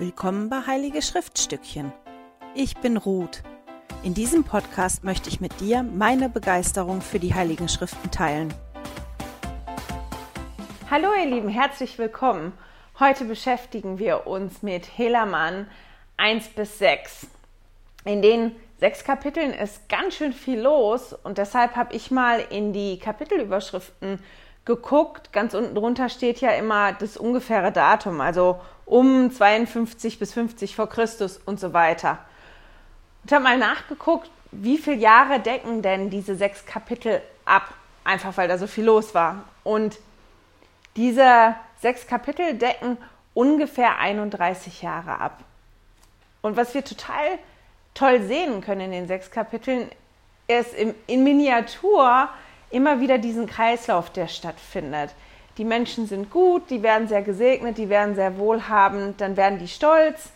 Willkommen bei Heilige Schriftstückchen. Ich bin Ruth. In diesem Podcast möchte ich mit dir meine Begeisterung für die Heiligen Schriften teilen. Hallo ihr Lieben, herzlich willkommen. Heute beschäftigen wir uns mit Helaman 1 bis 6. In den sechs Kapiteln ist ganz schön viel los und deshalb habe ich mal in die Kapitelüberschriften geguckt. Ganz unten drunter steht ja immer das ungefähre Datum, also um 52 bis 50 vor Christus und so weiter. Ich habe mal nachgeguckt, wie viele Jahre decken denn diese sechs Kapitel ab, einfach weil da so viel los war. Und diese sechs Kapitel decken ungefähr 31 Jahre ab. Und was wir total toll sehen können in den sechs Kapiteln, ist in Miniatur immer wieder diesen Kreislauf, der stattfindet. Die Menschen sind gut, die werden sehr gesegnet, die werden sehr wohlhabend, dann werden die stolz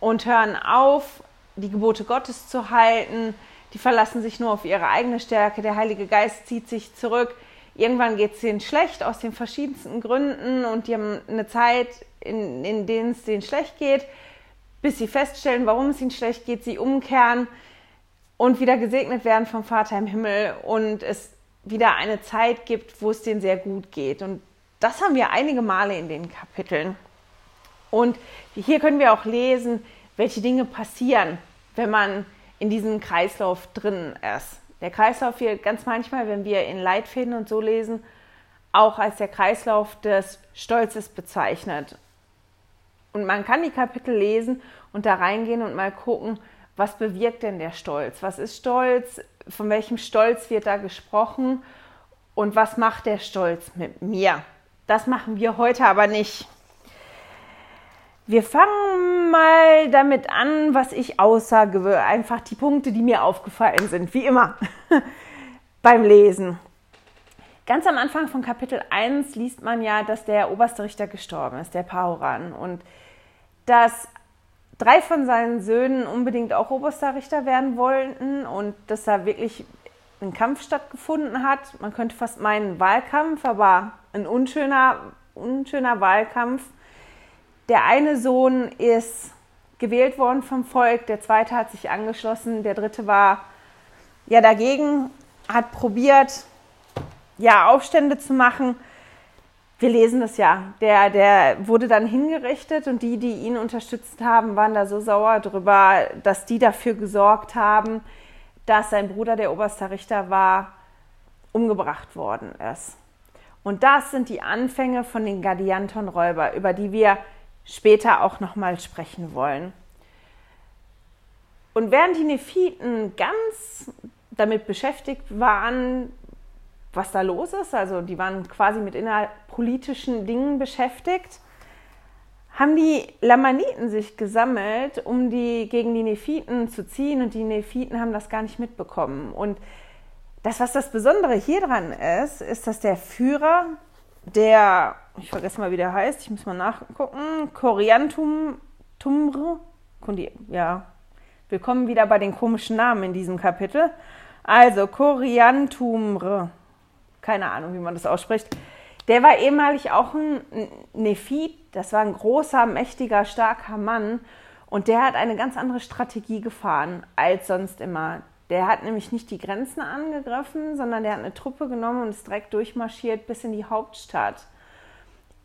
und hören auf, die Gebote Gottes zu halten, die verlassen sich nur auf ihre eigene Stärke, der Heilige Geist zieht sich zurück. Irgendwann geht es ihnen schlecht aus den verschiedensten Gründen und die haben eine Zeit, in, in denen es denen schlecht geht, bis sie feststellen, warum es ihnen schlecht geht, sie umkehren und wieder gesegnet werden vom Vater im Himmel. Und es wieder eine Zeit gibt, wo es denen sehr gut geht. Und das haben wir einige Male in den Kapiteln. Und hier können wir auch lesen, welche Dinge passieren, wenn man in diesem Kreislauf drin ist. Der Kreislauf wird ganz manchmal, wenn wir in Leitfäden und so lesen, auch als der Kreislauf des Stolzes bezeichnet. Und man kann die Kapitel lesen und da reingehen und mal gucken, was bewirkt denn der Stolz? Was ist Stolz? Von welchem Stolz wird da gesprochen und was macht der Stolz mit mir. Das machen wir heute aber nicht. Wir fangen mal damit an, was ich aussage, einfach die Punkte, die mir aufgefallen sind, wie immer beim Lesen. Ganz am Anfang von Kapitel 1 liest man ja, dass der oberste Richter gestorben ist, der Pauran, und dass drei von seinen Söhnen unbedingt auch oberster Richter werden wollten und dass da wirklich ein Kampf stattgefunden hat. Man könnte fast meinen Wahlkampf, aber ein unschöner, unschöner Wahlkampf. Der eine Sohn ist gewählt worden vom Volk, der zweite hat sich angeschlossen, der dritte war ja dagegen, hat probiert, ja Aufstände zu machen wir lesen es ja. Der, der wurde dann hingerichtet und die, die ihn unterstützt haben, waren da so sauer drüber, dass die dafür gesorgt haben, dass sein Bruder, der oberster Richter war, umgebracht worden ist. Und das sind die Anfänge von den Gadianton-Räuber, über die wir später auch nochmal sprechen wollen. Und während die Nephiten ganz damit beschäftigt waren, was da los ist. Also die waren quasi mit innerpolitischen Dingen beschäftigt. Haben die Lamaniten sich gesammelt, um die gegen die Nephiten zu ziehen und die Nephiten haben das gar nicht mitbekommen. Und das, was das Besondere hier dran ist, ist, dass der Führer, der, ich vergesse mal, wie der heißt, ich muss mal nachgucken, Coriantum Tumre, ja, willkommen wieder bei den komischen Namen in diesem Kapitel. Also Coriantumre, keine Ahnung, wie man das ausspricht. Der war ehemalig auch ein Nephit, das war ein großer, mächtiger, starker Mann und der hat eine ganz andere Strategie gefahren als sonst immer. Der hat nämlich nicht die Grenzen angegriffen, sondern der hat eine Truppe genommen und ist direkt durchmarschiert bis in die Hauptstadt.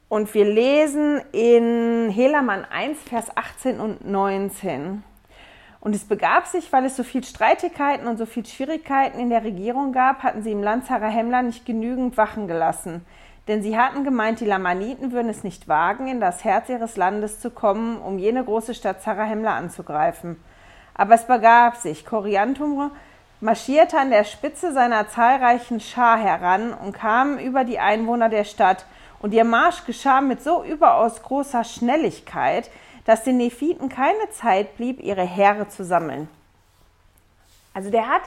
Und wir lesen in Helaman 1, Vers 18 und 19. Und es begab sich, weil es so viel Streitigkeiten und so viel Schwierigkeiten in der Regierung gab, hatten sie im Land Zarahemla nicht genügend Wachen gelassen. Denn sie hatten gemeint, die Lamaniten würden es nicht wagen, in das Herz ihres Landes zu kommen, um jene große Stadt Zarahemla anzugreifen. Aber es begab sich, Koriantum marschierte an der Spitze seiner zahlreichen Schar heran und kam über die Einwohner der Stadt, und ihr Marsch geschah mit so überaus großer Schnelligkeit, dass den Nephiten keine Zeit blieb, ihre Heere zu sammeln. Also der hat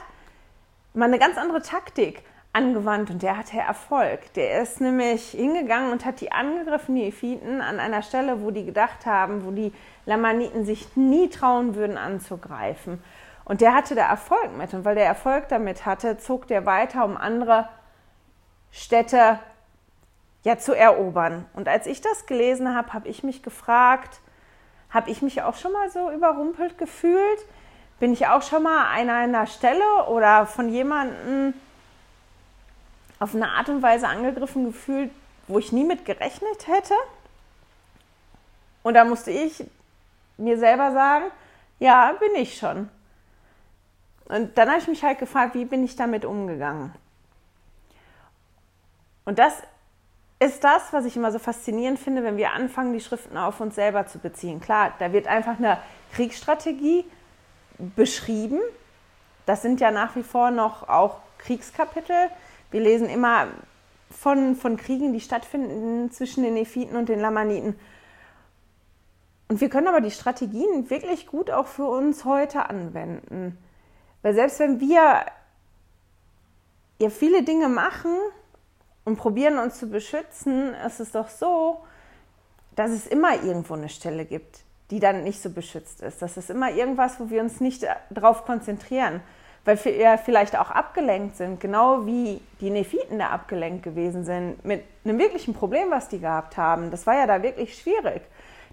mal eine ganz andere Taktik angewandt und der hatte Erfolg. Der ist nämlich hingegangen und hat die angegriffenen Nephiten an einer Stelle, wo die gedacht haben, wo die Lamaniten sich nie trauen würden anzugreifen. Und der hatte da Erfolg mit. Und weil der Erfolg damit hatte, zog der weiter, um andere Städte ja zu erobern. Und als ich das gelesen habe, habe ich mich gefragt, Habe ich mich auch schon mal so überrumpelt gefühlt? Bin ich auch schon mal an einer Stelle oder von jemandem auf eine Art und Weise angegriffen gefühlt, wo ich nie mit gerechnet hätte? Und da musste ich mir selber sagen, ja, bin ich schon. Und dann habe ich mich halt gefragt, wie bin ich damit umgegangen? Und das ist das, was ich immer so faszinierend finde, wenn wir anfangen, die Schriften auf uns selber zu beziehen. Klar, da wird einfach eine Kriegsstrategie beschrieben. Das sind ja nach wie vor noch auch Kriegskapitel. Wir lesen immer von, von Kriegen, die stattfinden zwischen den Nephiten und den Lamaniten. Und wir können aber die Strategien wirklich gut auch für uns heute anwenden. Weil selbst wenn wir ja viele Dinge machen und probieren uns zu beschützen, ist es doch so, dass es immer irgendwo eine Stelle gibt, die dann nicht so beschützt ist. Das ist immer irgendwas, wo wir uns nicht darauf konzentrieren, weil wir vielleicht auch abgelenkt sind, genau wie die Nephiten da abgelenkt gewesen sind mit einem wirklichen Problem, was die gehabt haben. Das war ja da wirklich schwierig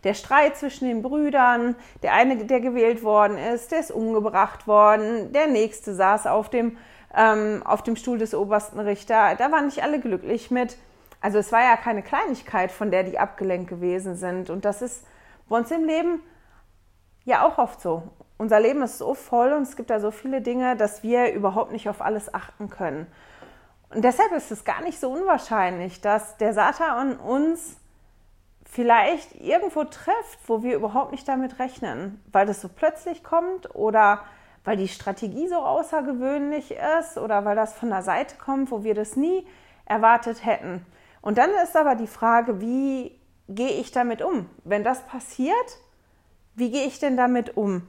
der Streit zwischen den Brüdern, der eine, der gewählt worden ist, der ist umgebracht worden, der nächste saß auf dem, ähm, auf dem Stuhl des obersten Richter. Da waren nicht alle glücklich mit. Also es war ja keine Kleinigkeit, von der die abgelenkt gewesen sind. Und das ist bei uns im Leben ja auch oft so. Unser Leben ist so voll und es gibt da so viele Dinge, dass wir überhaupt nicht auf alles achten können. Und deshalb ist es gar nicht so unwahrscheinlich, dass der Satan uns vielleicht irgendwo trifft, wo wir überhaupt nicht damit rechnen, weil das so plötzlich kommt oder weil die Strategie so außergewöhnlich ist oder weil das von der Seite kommt, wo wir das nie erwartet hätten. Und dann ist aber die Frage, wie gehe ich damit um? Wenn das passiert, wie gehe ich denn damit um?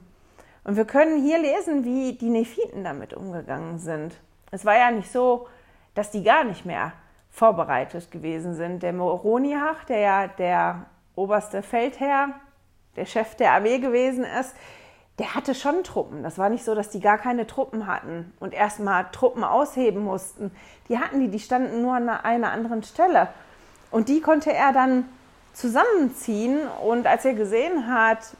Und wir können hier lesen, wie die Nephiten damit umgegangen sind. Es war ja nicht so, dass die gar nicht mehr vorbereitet gewesen sind. Der Moroniach, der ja der oberste Feldherr, der Chef der Armee gewesen ist, der hatte schon Truppen. Das war nicht so, dass die gar keine Truppen hatten und erstmal Truppen ausheben mussten. Die hatten die, die standen nur an einer anderen Stelle. Und die konnte er dann zusammenziehen. Und als er gesehen hat,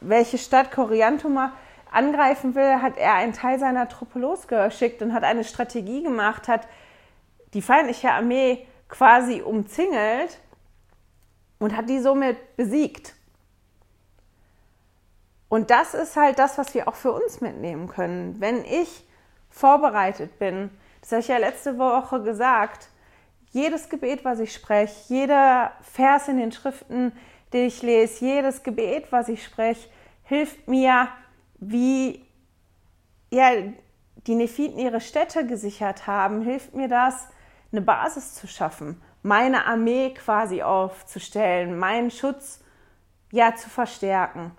welche Stadt Coriantuma angreifen will, hat er einen Teil seiner Truppe losgeschickt und hat eine Strategie gemacht, hat die feindliche Armee quasi umzingelt und hat die somit besiegt. Und das ist halt das, was wir auch für uns mitnehmen können. Wenn ich vorbereitet bin, das habe ich ja letzte Woche gesagt, jedes Gebet, was ich spreche, jeder Vers in den Schriften, ich lese, jedes Gebet, was ich spreche, hilft mir, wie ja, die Nephiten ihre Städte gesichert haben, hilft mir das, eine Basis zu schaffen, meine Armee quasi aufzustellen, meinen Schutz ja zu verstärken.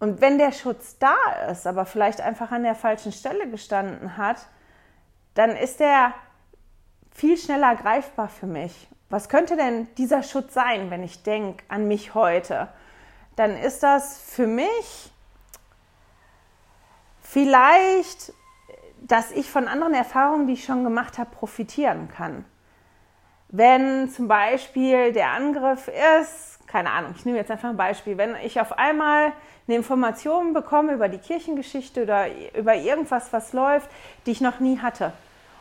Und wenn der Schutz da ist, aber vielleicht einfach an der falschen Stelle gestanden hat, dann ist der viel schneller greifbar für mich. Was könnte denn dieser Schutz sein, wenn ich denke an mich heute? Dann ist das für mich vielleicht dass ich von anderen Erfahrungen, die ich schon gemacht habe, profitieren kann. Wenn zum Beispiel der Angriff ist, keine Ahnung, ich nehme jetzt einfach ein Beispiel, wenn ich auf einmal eine Information bekomme über die Kirchengeschichte oder über irgendwas, was läuft, die ich noch nie hatte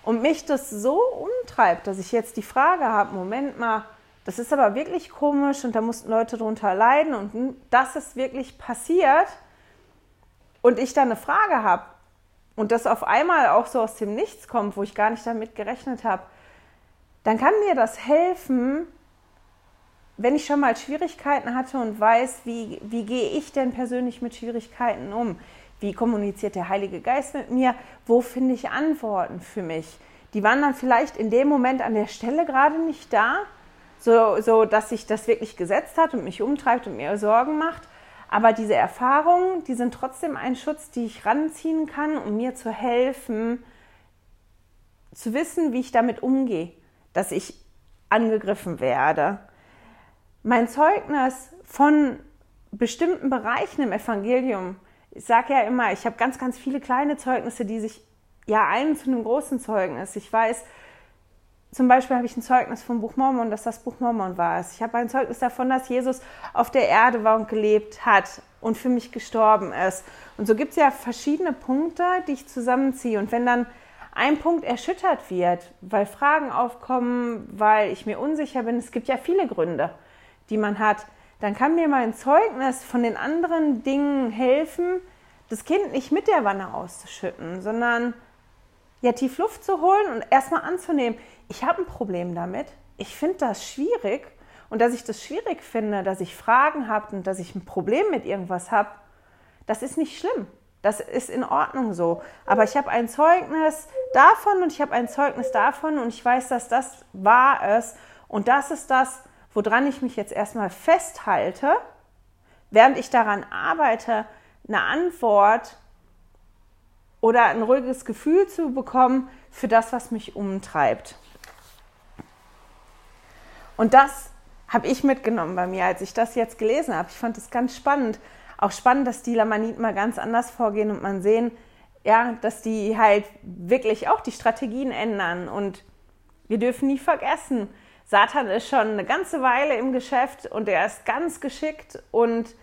und mich das so umtreibt, dass ich jetzt die Frage habe, Moment mal, das ist aber wirklich komisch und da mussten Leute drunter leiden und das ist wirklich passiert und ich da eine Frage habe, und das auf einmal auch so aus dem Nichts kommt, wo ich gar nicht damit gerechnet habe, dann kann mir das helfen, wenn ich schon mal Schwierigkeiten hatte und weiß, wie, wie gehe ich denn persönlich mit Schwierigkeiten um? Wie kommuniziert der Heilige Geist mit mir? Wo finde ich Antworten für mich? Die waren dann vielleicht in dem Moment an der Stelle gerade nicht da, so, so dass sich das wirklich gesetzt hat und mich umtreibt und mir Sorgen macht. Aber diese Erfahrungen, die sind trotzdem ein Schutz, die ich ranziehen kann, um mir zu helfen, zu wissen, wie ich damit umgehe, dass ich angegriffen werde. Mein Zeugnis von bestimmten Bereichen im Evangelium, ich sage ja immer, ich habe ganz, ganz viele kleine Zeugnisse, die sich ja einen zu einem großen Zeugnis. Ich weiß, zum Beispiel habe ich ein Zeugnis vom Buch Mormon, dass das Buch Mormon war. Ich habe ein Zeugnis davon, dass Jesus auf der Erde war und gelebt hat und für mich gestorben ist. Und so gibt es ja verschiedene Punkte, die ich zusammenziehe. Und wenn dann ein Punkt erschüttert wird, weil Fragen aufkommen, weil ich mir unsicher bin, es gibt ja viele Gründe, die man hat, dann kann mir mein Zeugnis von den anderen Dingen helfen, das Kind nicht mit der Wanne auszuschütten, sondern ja tief Luft zu holen und erstmal anzunehmen, ich habe ein Problem damit, ich finde das schwierig und dass ich das schwierig finde, dass ich Fragen habe und dass ich ein Problem mit irgendwas habe, das ist nicht schlimm. Das ist in Ordnung so. Aber ich habe ein Zeugnis davon und ich habe ein Zeugnis davon und ich weiß, dass das wahr ist. Und das ist das, woran ich mich jetzt erstmal festhalte, während ich daran arbeite, eine Antwort oder ein ruhiges Gefühl zu bekommen für das, was mich umtreibt. Und das habe ich mitgenommen bei mir, als ich das jetzt gelesen habe. Ich fand es ganz spannend, auch spannend, dass die Lamaniten mal ganz anders vorgehen und man sehen, ja, dass die halt wirklich auch die Strategien ändern. Und wir dürfen nie vergessen, Satan ist schon eine ganze Weile im Geschäft und er ist ganz geschickt und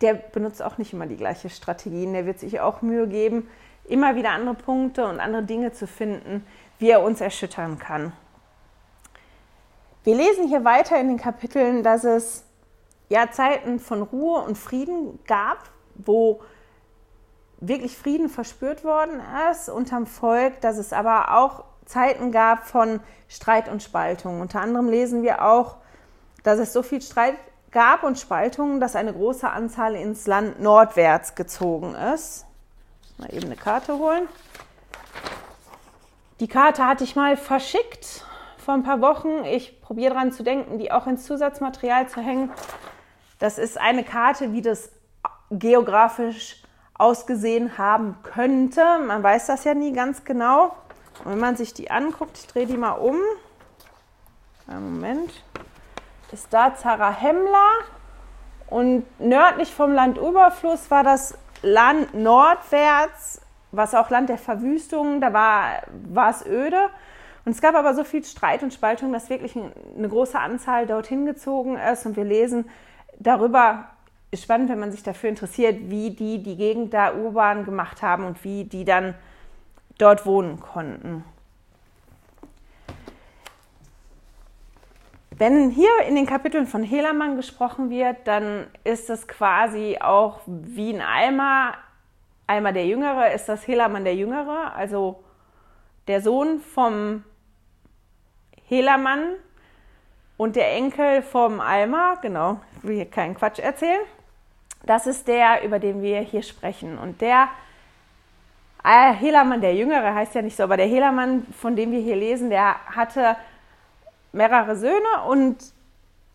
der benutzt auch nicht immer die gleiche Strategien. Der wird sich auch Mühe geben, immer wieder andere Punkte und andere Dinge zu finden, wie er uns erschüttern kann. Wir lesen hier weiter in den Kapiteln, dass es ja, Zeiten von Ruhe und Frieden gab, wo wirklich Frieden verspürt worden ist unterm Volk, dass es aber auch Zeiten gab von Streit und Spaltung. Unter anderem lesen wir auch, dass es so viel Streit gab und Spaltungen, dass eine große Anzahl ins Land nordwärts gezogen ist. Mal eben eine Karte holen. Die Karte hatte ich mal verschickt vor ein paar Wochen. Ich probiere daran zu denken, die auch ins Zusatzmaterial zu hängen. Das ist eine Karte, wie das geografisch ausgesehen haben könnte. Man weiß das ja nie ganz genau. Und wenn man sich die anguckt, ich drehe die mal um. Moment. Ist da Zarahemla und nördlich vom Landüberfluss war das Land nordwärts, was auch Land der Verwüstung, da war, war es öde. Und es gab aber so viel Streit und Spaltung, dass wirklich eine große Anzahl dorthin gezogen ist. Und wir lesen, darüber ist spannend, wenn man sich dafür interessiert, wie die die Gegend da urban gemacht haben und wie die dann dort wohnen konnten. Wenn hier in den Kapiteln von Helamann gesprochen wird, dann ist das quasi auch wie in Alma. Alma der Jüngere ist das Helamann der Jüngere, also der Sohn vom Helamann, und der Enkel vom Alma, genau, ich will hier keinen Quatsch erzählen, das ist der, über den wir hier sprechen. Und der Helamann, der Jüngere, heißt ja nicht so, aber der Helamann, von dem wir hier lesen, der hatte mehrere Söhne und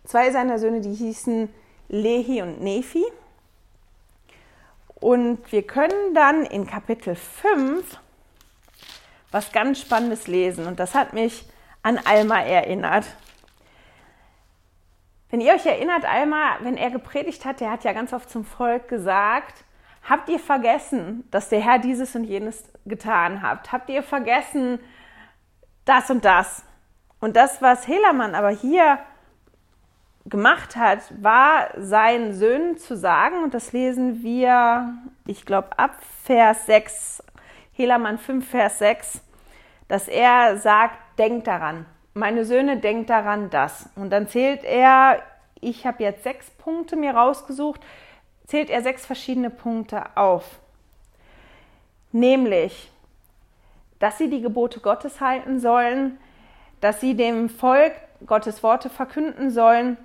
zwei seiner Söhne, die hießen Lehi und Nephi. Und wir können dann in Kapitel 5 was ganz Spannendes lesen. Und das hat mich an Alma erinnert. Wenn ihr euch erinnert, Alma, wenn er gepredigt hat, der hat ja ganz oft zum Volk gesagt, habt ihr vergessen, dass der Herr dieses und jenes getan hat? Habt ihr vergessen das und das? Und das, was Helamann aber hier gemacht hat, war seinen Söhnen zu sagen, und das lesen wir, ich glaube, ab Vers 6, Helamann 5, Vers 6, dass er sagt, denkt daran, meine Söhne, denkt daran das. Und dann zählt er, ich habe jetzt sechs Punkte mir rausgesucht, zählt er sechs verschiedene Punkte auf. Nämlich, dass sie die Gebote Gottes halten sollen, dass sie dem Volk Gottes Worte verkünden sollen,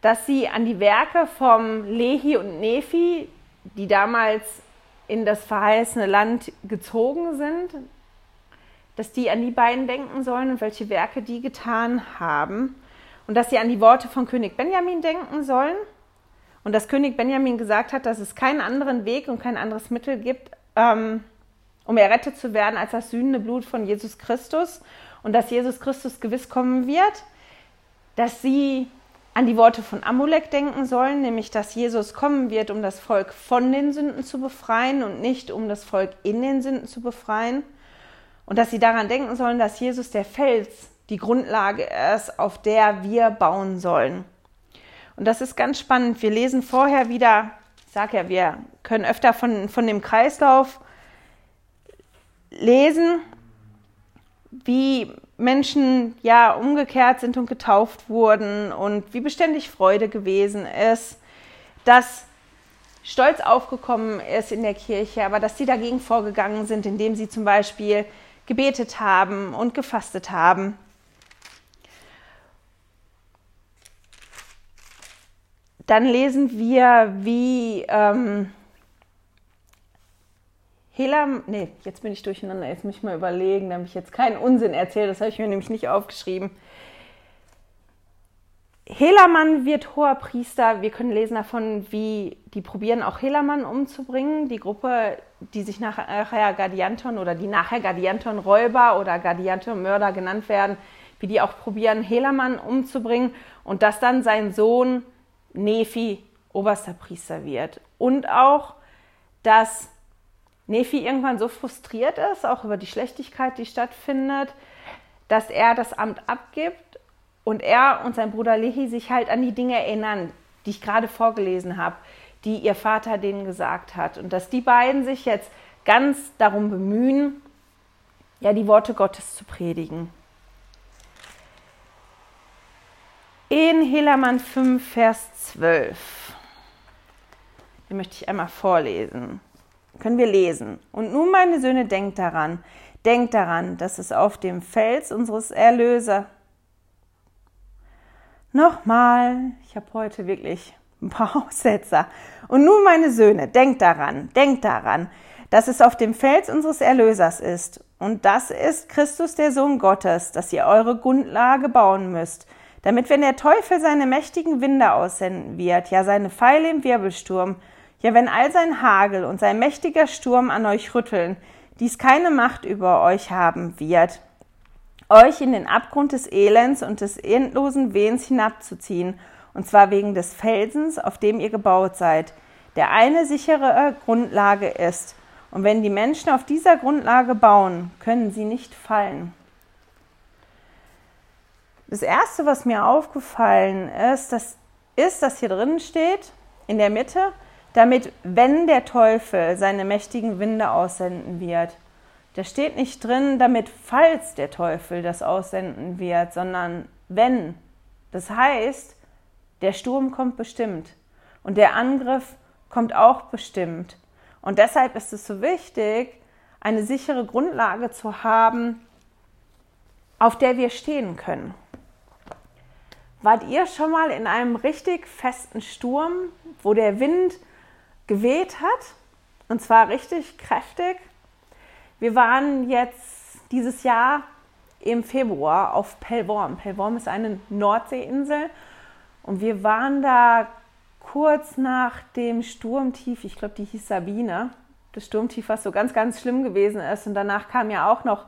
dass sie an die Werke vom Lehi und Nephi, die damals in das verheißene Land gezogen sind, dass die an die beiden denken sollen und welche Werke die getan haben. Und dass sie an die Worte von König Benjamin denken sollen. Und dass König Benjamin gesagt hat, dass es keinen anderen Weg und kein anderes Mittel gibt, ähm, um errettet zu werden, als das sühnende Blut von Jesus Christus. Und dass Jesus Christus gewiss kommen wird. Dass sie an die Worte von Amulek denken sollen, nämlich dass Jesus kommen wird, um das Volk von den Sünden zu befreien und nicht um das Volk in den Sünden zu befreien Und dass sie daran denken sollen, dass Jesus der Fels die Grundlage ist, auf der wir bauen sollen. Und das ist ganz spannend. Wir lesen vorher wieder, ich sage ja, wir können öfter von, von dem Kreislauf lesen, wie Menschen ja umgekehrt sind und getauft wurden und wie beständig Freude gewesen ist, dass Stolz aufgekommen ist in der Kirche, aber dass sie dagegen vorgegangen sind, indem sie zum Beispiel gebetet haben und gefastet haben. Dann lesen wir, wie ähm, Helam, nee, jetzt bin ich durcheinander, jetzt muss ich mal überlegen, damit ich jetzt keinen Unsinn erzähle, das habe ich mir nämlich nicht aufgeschrieben. Helaman wird hoher Priester. Wir können lesen davon, wie die probieren, auch Helaman umzubringen. Die Gruppe, die sich nachher Gadianton oder die nachher Gadianton-Räuber oder Gadianton-Mörder genannt werden, wie die auch probieren, Helaman umzubringen und dass dann sein Sohn Nephi oberster Priester wird. Und auch, dass Nephi irgendwann so frustriert ist, auch über die Schlechtigkeit, die stattfindet, dass er das Amt abgibt und er und sein Bruder Lehi sich halt an die Dinge erinnern, die ich gerade vorgelesen habe, die ihr Vater denen gesagt hat. Und dass die beiden sich jetzt ganz darum bemühen, ja, die Worte Gottes zu predigen. In Helaman 5, Vers 12. Den möchte ich einmal vorlesen. Können wir lesen. Und nun, meine Söhne, denkt daran, denkt daran, dass es auf dem Fels unseres Erlösers. Nochmal, ich habe heute wirklich ein paar Aussetzer. Und nun, meine Söhne, denkt daran, denkt daran, dass es auf dem Fels unseres Erlösers ist. Und das ist Christus, der Sohn Gottes, dass ihr eure Grundlage bauen müsst damit wenn der Teufel seine mächtigen Winde aussenden wird, ja seine Pfeile im Wirbelsturm, ja wenn all sein Hagel und sein mächtiger Sturm an euch rütteln, dies keine Macht über euch haben wird, euch in den Abgrund des Elends und des endlosen Wehens hinabzuziehen, und zwar wegen des Felsens, auf dem ihr gebaut seid, der eine sichere Grundlage ist. Und wenn die Menschen auf dieser Grundlage bauen, können sie nicht fallen. Das erste, was mir aufgefallen ist, das ist, dass hier drin steht, in der Mitte, damit, wenn der Teufel seine mächtigen Winde aussenden wird. Da steht nicht drin, damit, falls der Teufel das aussenden wird, sondern wenn. Das heißt, der Sturm kommt bestimmt und der Angriff kommt auch bestimmt. Und deshalb ist es so wichtig, eine sichere Grundlage zu haben, auf der wir stehen können. Wart ihr schon mal in einem richtig festen Sturm, wo der Wind geweht hat? Und zwar richtig kräftig. Wir waren jetzt dieses Jahr im Februar auf Pellworm. Pellworm ist eine Nordseeinsel und wir waren da kurz nach dem Sturmtief, ich glaube, die hieß Sabine, das Sturmtief, was so ganz, ganz schlimm gewesen ist. Und danach kamen ja auch noch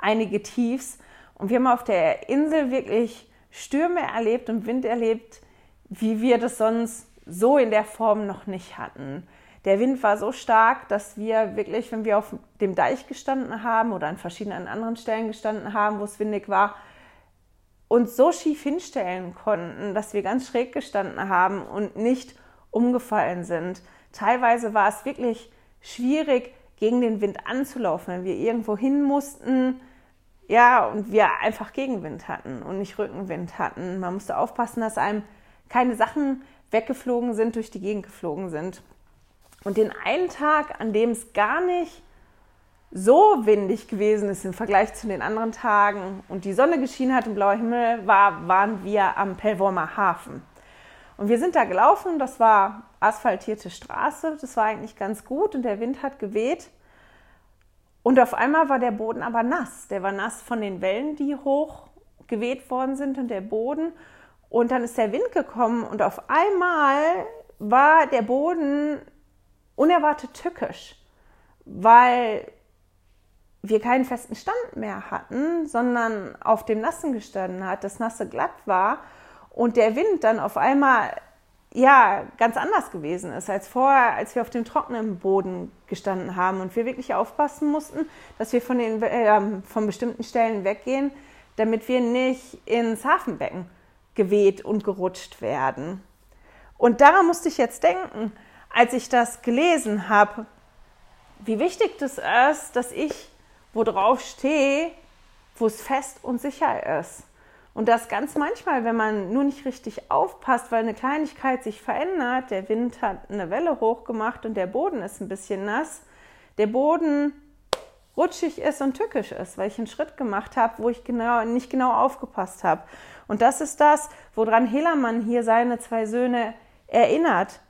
einige Tiefs. Und wir haben auf der Insel wirklich Stürme erlebt und Wind erlebt, wie wir das sonst so in der Form noch nicht hatten. Der Wind war so stark, dass wir wirklich, wenn wir auf dem Deich gestanden haben oder an verschiedenen anderen Stellen gestanden haben, wo es windig war, uns so schief hinstellen konnten, dass wir ganz schräg gestanden haben und nicht umgefallen sind. Teilweise war es wirklich schwierig, gegen den Wind anzulaufen, wenn wir irgendwo hin mussten ja, und wir einfach Gegenwind hatten und nicht Rückenwind hatten. Man musste aufpassen, dass einem keine Sachen weggeflogen sind, durch die Gegend geflogen sind. Und den einen Tag, an dem es gar nicht so windig gewesen ist im Vergleich zu den anderen Tagen und die Sonne geschienen hat und blauer Himmel war, waren wir am Pellwormer Hafen. Und wir sind da gelaufen, das war asphaltierte Straße, das war eigentlich ganz gut und der Wind hat geweht. Und auf einmal war der Boden aber nass. Der war nass von den Wellen, die hoch geweht worden sind und der Boden. Und dann ist der Wind gekommen und auf einmal war der Boden unerwartet tückisch, weil wir keinen festen Stand mehr hatten, sondern auf dem Nassen gestanden hat, das Nasse glatt war und der Wind dann auf einmal ja ganz anders gewesen ist als vorher, als wir auf dem trockenen Boden gestanden haben und wir wirklich aufpassen mussten, dass wir von, den, äh, von bestimmten Stellen weggehen, damit wir nicht ins Hafenbecken geweht und gerutscht werden. Und daran musste ich jetzt denken, als ich das gelesen habe, wie wichtig das ist, dass ich wo drauf stehe, wo es fest und sicher ist. Und das ganz manchmal, wenn man nur nicht richtig aufpasst, weil eine Kleinigkeit sich verändert, der Wind hat eine Welle hochgemacht und der Boden ist ein bisschen nass, der Boden rutschig ist und tückisch ist, weil ich einen Schritt gemacht habe, wo ich genau, nicht genau aufgepasst habe. Und das ist das, woran Helamann hier seine zwei Söhne erinnert.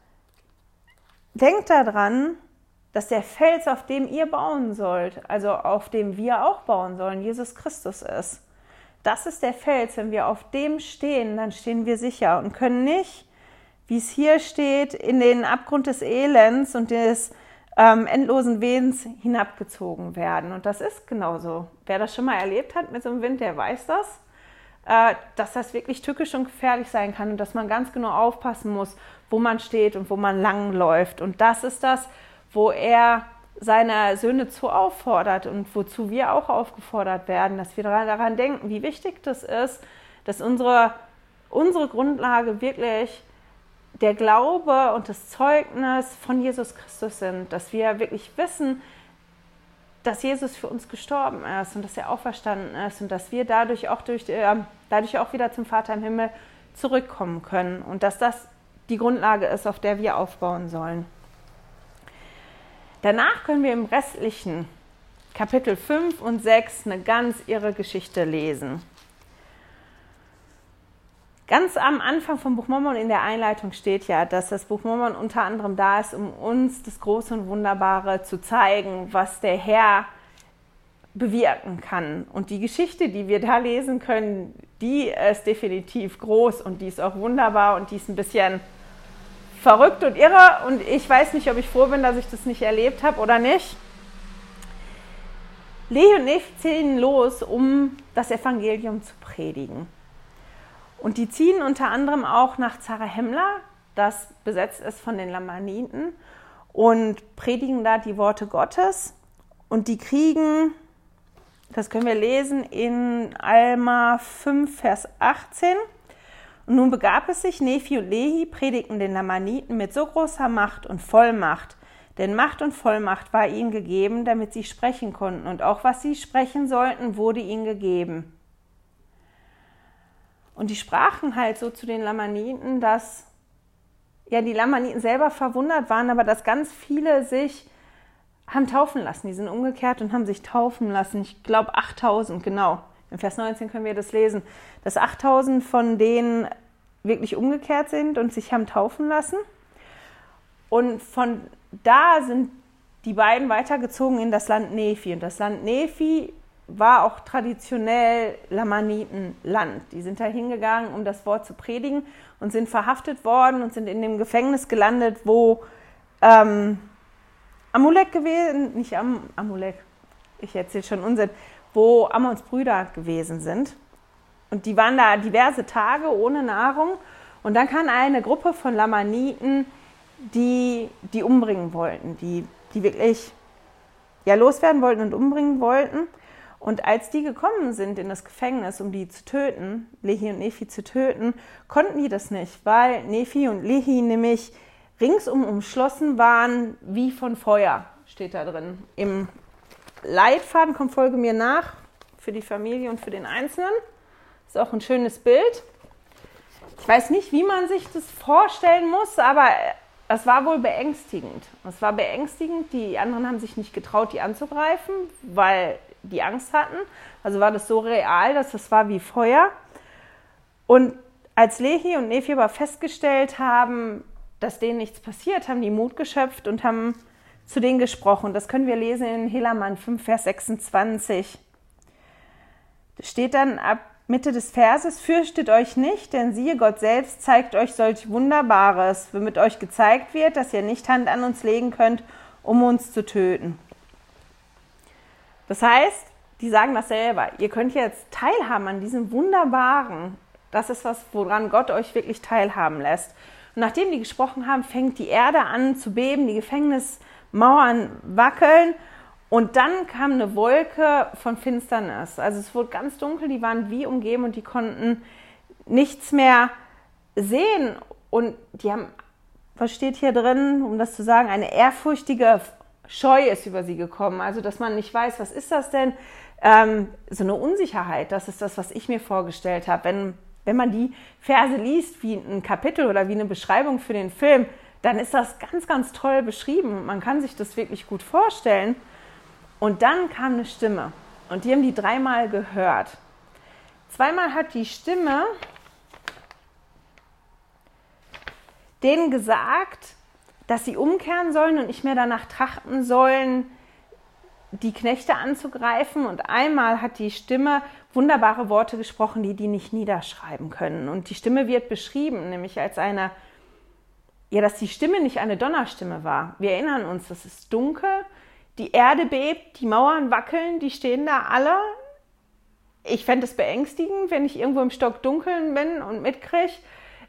Denkt daran, dass der Fels, auf dem ihr bauen sollt, also auf dem wir auch bauen sollen, Jesus Christus ist. Das ist der Fels. Wenn wir auf dem stehen, dann stehen wir sicher und können nicht, wie es hier steht, in den Abgrund des Elends und des ähm, endlosen Wehens hinabgezogen werden. Und das ist genauso. Wer das schon mal erlebt hat mit so einem Wind, der weiß das, äh, dass das wirklich tückisch und gefährlich sein kann und dass man ganz genau aufpassen muss, wo man steht und wo man lang läuft. Und das ist das, wo er seine Söhne zu auffordert und wozu wir auch aufgefordert werden, dass wir daran denken, wie wichtig das ist, dass unsere, unsere Grundlage wirklich der Glaube und das Zeugnis von Jesus Christus sind, dass wir wirklich wissen, dass Jesus für uns gestorben ist und dass er auferstanden ist und dass wir dadurch auch, durch, äh, dadurch auch wieder zum Vater im Himmel zurückkommen können und dass das die Grundlage ist, auf der wir aufbauen sollen. Danach können wir im restlichen Kapitel 5 und 6 eine ganz irre Geschichte lesen. Ganz am Anfang vom Buch Mormon in der Einleitung steht ja, dass das Buch Mormon unter anderem da ist, um uns das Große und Wunderbare zu zeigen, was der Herr bewirken kann. Und die Geschichte, die wir da lesen können, die ist definitiv groß und die ist auch wunderbar und die ist ein bisschen verrückt und irre und ich weiß nicht, ob ich froh bin, dass ich das nicht erlebt habe oder nicht. Lehi und Nephi ziehen los, um das Evangelium zu predigen. Und die ziehen unter anderem auch nach Zarahemla, das besetzt ist von den Lamaniten, und predigen da die Worte Gottes. Und die kriegen, das können wir lesen in Alma 5, Vers 18, und nun begab es sich, Nephi und Lehi predigten den Lamaniten mit so großer Macht und Vollmacht, denn Macht und Vollmacht war ihnen gegeben, damit sie sprechen konnten, und auch was sie sprechen sollten, wurde ihnen gegeben. Und die sprachen halt so zu den Lamaniten, dass ja die Lamaniten selber verwundert waren, aber dass ganz viele sich haben taufen lassen. Die sind umgekehrt und haben sich taufen lassen. Ich glaube 8000, genau. Im Vers 19 können wir das lesen, dass 8000 von denen wirklich umgekehrt sind und sich haben taufen lassen. Und von da sind die beiden weitergezogen in das Land Nephi. Und das Land Nephi war auch traditionell Lamanitenland. Die sind da hingegangen, um das Wort zu predigen und sind verhaftet worden und sind in dem Gefängnis gelandet, wo ähm, Amulek gewesen, nicht Am Amulek, ich erzähle schon Unsinn, wo Ammons Brüder gewesen sind. Und die waren da diverse Tage ohne Nahrung. Und dann kam eine Gruppe von Lamaniten, die die umbringen wollten, die, die wirklich ja, loswerden wollten und umbringen wollten. Und als die gekommen sind in das Gefängnis, um die zu töten, Lehi und Nephi zu töten, konnten die das nicht, weil Nephi und Lehi nämlich ringsum umschlossen waren wie von Feuer, steht da drin im Leitfaden, komm, folge mir nach, für die Familie und für den Einzelnen. Ist auch ein schönes Bild. Ich weiß nicht, wie man sich das vorstellen muss, aber es war wohl beängstigend. Es war beängstigend. Die anderen haben sich nicht getraut, die anzugreifen, weil die Angst hatten. Also war das so real, dass das war wie Feuer. Und als Lehi und Nephi aber festgestellt haben, dass denen nichts passiert, haben die Mut geschöpft und haben zu denen gesprochen. Das können wir lesen in Helamann 5, Vers 26. Das steht dann ab Mitte des Verses, fürchtet euch nicht, denn siehe, Gott selbst zeigt euch solch Wunderbares, womit euch gezeigt wird, dass ihr nicht Hand an uns legen könnt, um uns zu töten. Das heißt, die sagen das selber, ihr könnt jetzt teilhaben an diesem Wunderbaren. Das ist was, woran Gott euch wirklich teilhaben lässt. Und nachdem die gesprochen haben, fängt die Erde an zu beben, die Gefängnismauern wackeln und dann kam eine Wolke von Finsternis. Also es wurde ganz dunkel, die waren wie umgeben und die konnten nichts mehr sehen. Und die haben, was steht hier drin, um das zu sagen, eine ehrfurchtige Scheu ist über sie gekommen. Also dass man nicht weiß, was ist das denn? Ähm, so eine Unsicherheit, das ist das, was ich mir vorgestellt habe. Wenn, wenn man die Verse liest, wie ein Kapitel oder wie eine Beschreibung für den Film, dann ist das ganz, ganz toll beschrieben. Man kann sich das wirklich gut vorstellen. Und dann kam eine Stimme und die haben die dreimal gehört. Zweimal hat die Stimme denen gesagt, dass sie umkehren sollen und nicht mehr danach trachten sollen, die Knechte anzugreifen. Und einmal hat die Stimme wunderbare Worte gesprochen, die die nicht niederschreiben können. Und die Stimme wird beschrieben, nämlich als eine, ja, dass die Stimme nicht eine Donnerstimme war. Wir erinnern uns, es ist dunkel, die Erde bebt, die Mauern wackeln, die stehen da alle. Ich fände es beängstigend, wenn ich irgendwo im Stock dunkeln bin und mitkriege,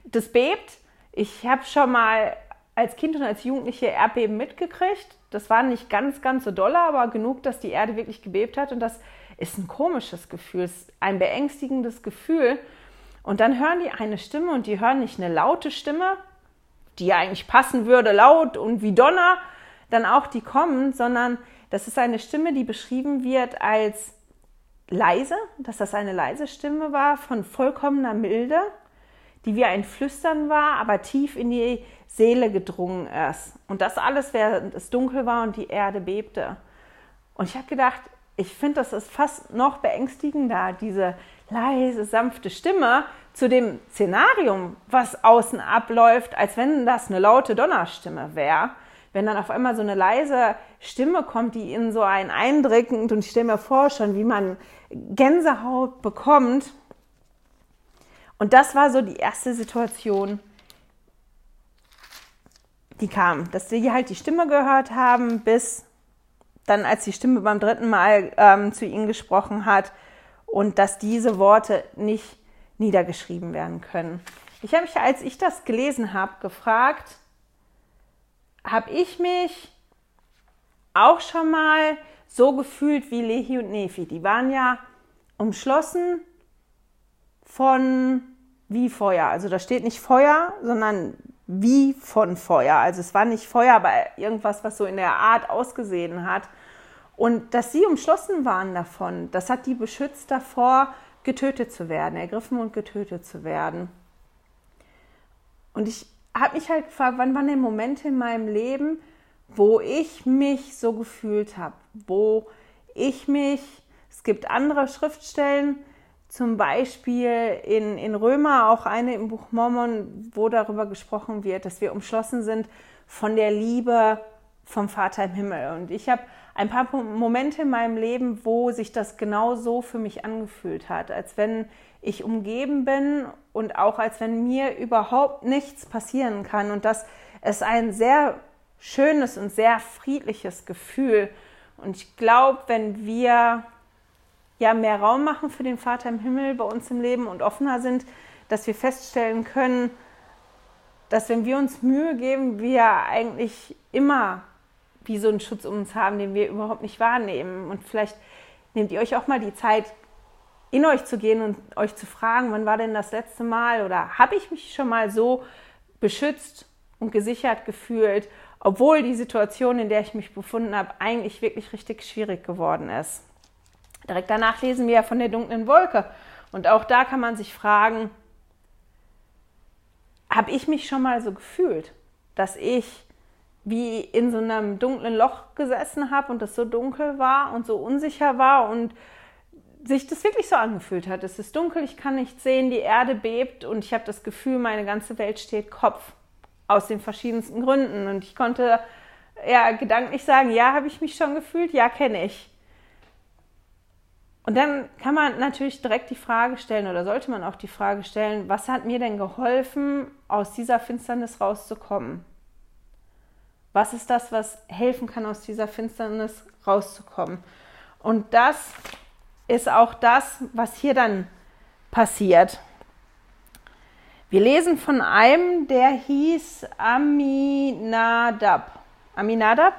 das bebt. Ich habe schon mal als Kind und als Jugendliche Erdbeben mitgekriegt. Das war nicht ganz, ganz so doll, aber genug, dass die Erde wirklich gebebt hat. Und das ist ein komisches Gefühl, ein beängstigendes Gefühl. Und dann hören die eine Stimme und die hören nicht eine laute Stimme, die ja eigentlich passen würde, laut und wie Donner, dann auch die kommen, sondern das ist eine Stimme, die beschrieben wird als leise, dass das eine leise Stimme war von vollkommener Milde, die wie ein Flüstern war, aber tief in die Seele gedrungen ist. Und das alles, während es dunkel war und die Erde bebte. Und ich habe gedacht, ich finde, das ist fast noch beängstigender, diese leise, sanfte Stimme zu dem Szenarium, was außen abläuft, als wenn das eine laute Donnerstimme wäre wenn dann auf einmal so eine leise Stimme kommt, die in so ein eindrückend, und ich stelle mir vor schon, wie man Gänsehaut bekommt. Und das war so die erste Situation, die kam, dass sie halt die Stimme gehört haben, bis dann, als die Stimme beim dritten Mal ähm, zu ihnen gesprochen hat und dass diese Worte nicht niedergeschrieben werden können. Ich habe mich, als ich das gelesen habe, gefragt, habe ich mich auch schon mal so gefühlt wie Lehi und Nefi. Die waren ja umschlossen von wie Feuer. Also da steht nicht Feuer, sondern wie von Feuer. Also es war nicht Feuer, aber irgendwas, was so in der Art ausgesehen hat. Und dass sie umschlossen waren davon, das hat die beschützt davor, getötet zu werden, ergriffen und getötet zu werden. Und ich habe mich halt gefragt, wann waren denn Momente in meinem Leben, wo ich mich so gefühlt habe, wo ich mich, es gibt andere Schriftstellen, zum Beispiel in, in Römer, auch eine im Buch Mormon, wo darüber gesprochen wird, dass wir umschlossen sind von der Liebe vom Vater im Himmel. Und ich habe ein paar Momente in meinem Leben, wo sich das genau so für mich angefühlt hat, als wenn ich umgeben bin und auch als wenn mir überhaupt nichts passieren kann. Und das ist ein sehr schönes und sehr friedliches Gefühl. Und ich glaube, wenn wir ja mehr Raum machen für den Vater im Himmel bei uns im Leben und offener sind, dass wir feststellen können, dass wenn wir uns Mühe geben, wir eigentlich immer wie so einen Schutz um uns haben, den wir überhaupt nicht wahrnehmen. Und vielleicht nehmt ihr euch auch mal die Zeit, in euch zu gehen und euch zu fragen, wann war denn das letzte Mal oder habe ich mich schon mal so beschützt und gesichert gefühlt, obwohl die Situation, in der ich mich befunden habe, eigentlich wirklich richtig schwierig geworden ist. Direkt danach lesen wir ja von der dunklen Wolke und auch da kann man sich fragen, habe ich mich schon mal so gefühlt, dass ich wie in so einem dunklen Loch gesessen habe und es so dunkel war und so unsicher war und sich das wirklich so angefühlt hat. Es ist dunkel, ich kann nichts sehen, die Erde bebt und ich habe das Gefühl, meine ganze Welt steht Kopf aus den verschiedensten Gründen. Und ich konnte ja gedanklich sagen, ja, habe ich mich schon gefühlt, ja, kenne ich. Und dann kann man natürlich direkt die Frage stellen oder sollte man auch die Frage stellen, was hat mir denn geholfen, aus dieser Finsternis rauszukommen? Was ist das, was helfen kann, aus dieser Finsternis rauszukommen? Und das ist auch das, was hier dann passiert. Wir lesen von einem, der hieß Aminadab. Aminadab,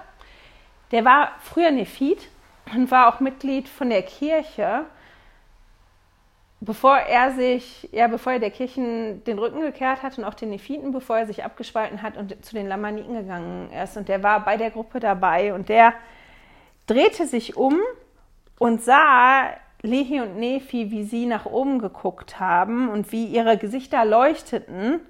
der war früher Nephit und war auch Mitglied von der Kirche. Bevor er sich, ja, bevor er der Kirchen den Rücken gekehrt hat und auch den Nephiten, bevor er sich abgespalten hat und zu den Lamaniten gegangen ist. Und der war bei der Gruppe dabei und der drehte sich um und sah Lehi und Nephi, wie sie nach oben geguckt haben und wie ihre Gesichter leuchteten.